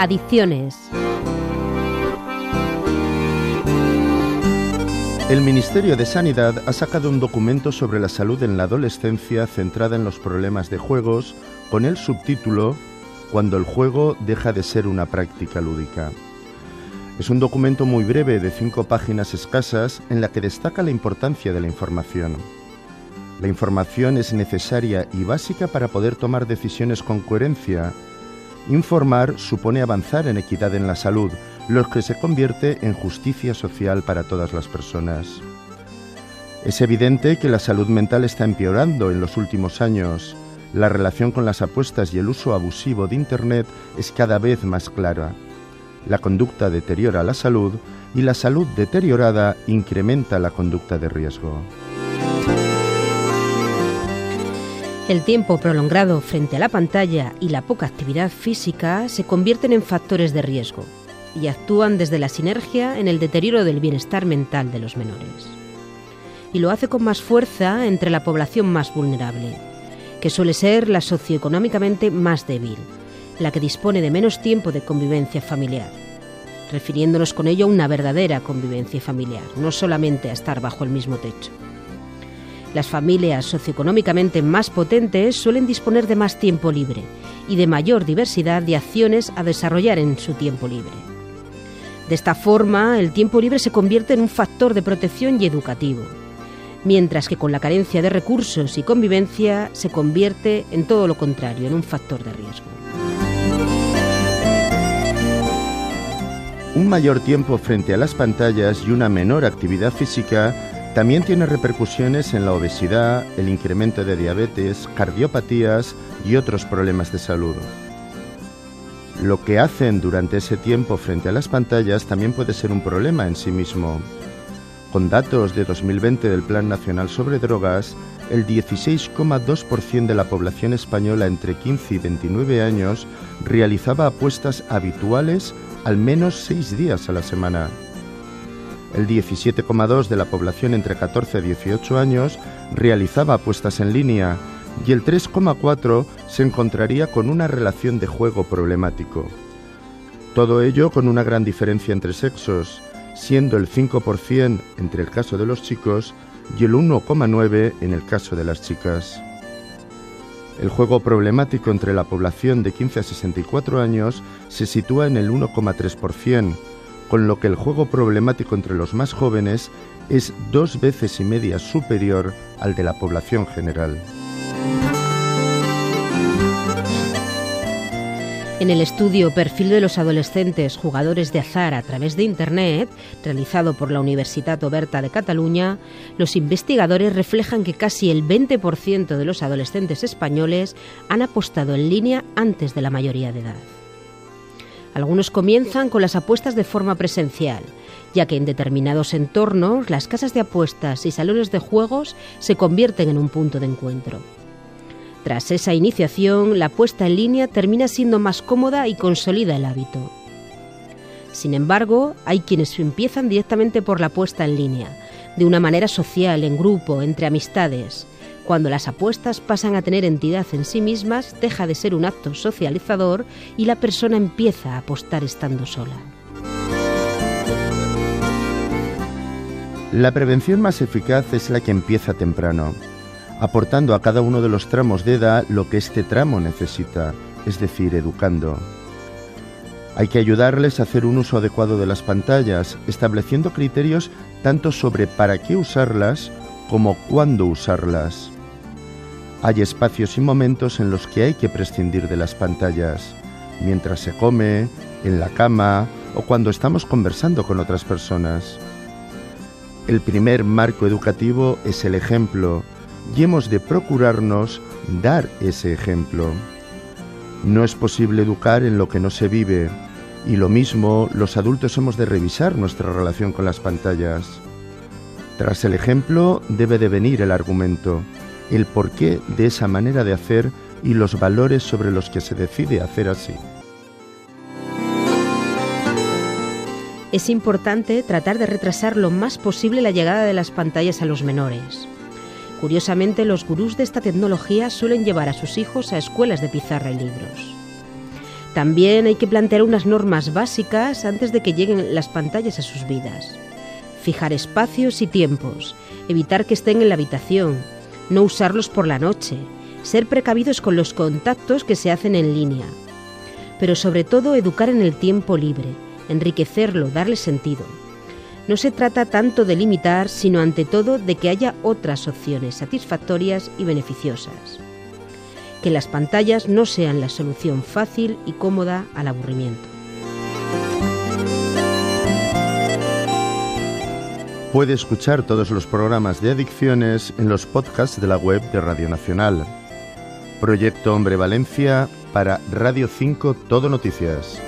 Adicciones. El Ministerio de Sanidad ha sacado un documento sobre la salud en la adolescencia centrada en los problemas de juegos con el subtítulo Cuando el juego deja de ser una práctica lúdica. Es un documento muy breve de cinco páginas escasas en la que destaca la importancia de la información. La información es necesaria y básica para poder tomar decisiones con coherencia. Informar supone avanzar en equidad en la salud, lo que se convierte en justicia social para todas las personas. Es evidente que la salud mental está empeorando en los últimos años. La relación con las apuestas y el uso abusivo de Internet es cada vez más clara. La conducta deteriora la salud y la salud deteriorada incrementa la conducta de riesgo. El tiempo prolongado frente a la pantalla y la poca actividad física se convierten en factores de riesgo y actúan desde la sinergia en el deterioro del bienestar mental de los menores. Y lo hace con más fuerza entre la población más vulnerable, que suele ser la socioeconómicamente más débil, la que dispone de menos tiempo de convivencia familiar, refiriéndonos con ello a una verdadera convivencia familiar, no solamente a estar bajo el mismo techo. Las familias socioeconómicamente más potentes suelen disponer de más tiempo libre y de mayor diversidad de acciones a desarrollar en su tiempo libre. De esta forma, el tiempo libre se convierte en un factor de protección y educativo, mientras que con la carencia de recursos y convivencia se convierte en todo lo contrario, en un factor de riesgo. Un mayor tiempo frente a las pantallas y una menor actividad física también tiene repercusiones en la obesidad, el incremento de diabetes, cardiopatías y otros problemas de salud. Lo que hacen durante ese tiempo frente a las pantallas también puede ser un problema en sí mismo. Con datos de 2020 del Plan Nacional sobre Drogas, el 16,2% de la población española entre 15 y 29 años realizaba apuestas habituales al menos seis días a la semana. El 17,2% de la población entre 14 y 18 años realizaba apuestas en línea y el 3,4 se encontraría con una relación de juego problemático. Todo ello con una gran diferencia entre sexos, siendo el 5% entre el caso de los chicos y el 1,9% en el caso de las chicas. El juego problemático entre la población de 15 a 64 años se sitúa en el 1,3%, con lo que el juego problemático entre los más jóvenes es dos veces y media superior al de la población general. En el estudio Perfil de los adolescentes jugadores de azar a través de Internet, realizado por la Universitat Oberta de Cataluña, los investigadores reflejan que casi el 20% de los adolescentes españoles han apostado en línea antes de la mayoría de edad. Algunos comienzan con las apuestas de forma presencial, ya que en determinados entornos las casas de apuestas y salones de juegos se convierten en un punto de encuentro. Tras esa iniciación, la puesta en línea termina siendo más cómoda y consolida el hábito. Sin embargo, hay quienes empiezan directamente por la puesta en línea, de una manera social, en grupo, entre amistades. Cuando las apuestas pasan a tener entidad en sí mismas, deja de ser un acto socializador y la persona empieza a apostar estando sola. La prevención más eficaz es la que empieza temprano aportando a cada uno de los tramos de edad lo que este tramo necesita, es decir, educando. Hay que ayudarles a hacer un uso adecuado de las pantallas, estableciendo criterios tanto sobre para qué usarlas como cuándo usarlas. Hay espacios y momentos en los que hay que prescindir de las pantallas, mientras se come, en la cama o cuando estamos conversando con otras personas. El primer marco educativo es el ejemplo, y hemos de procurarnos dar ese ejemplo. No es posible educar en lo que no se vive y lo mismo los adultos hemos de revisar nuestra relación con las pantallas. Tras el ejemplo debe de venir el argumento, el porqué de esa manera de hacer y los valores sobre los que se decide hacer así. Es importante tratar de retrasar lo más posible la llegada de las pantallas a los menores. Curiosamente, los gurús de esta tecnología suelen llevar a sus hijos a escuelas de pizarra y libros. También hay que plantear unas normas básicas antes de que lleguen las pantallas a sus vidas. Fijar espacios y tiempos, evitar que estén en la habitación, no usarlos por la noche, ser precavidos con los contactos que se hacen en línea, pero sobre todo educar en el tiempo libre, enriquecerlo, darle sentido. No se trata tanto de limitar, sino ante todo de que haya otras opciones satisfactorias y beneficiosas. Que las pantallas no sean la solución fácil y cómoda al aburrimiento. Puede escuchar todos los programas de adicciones en los podcasts de la web de Radio Nacional. Proyecto Hombre Valencia para Radio 5 Todo Noticias.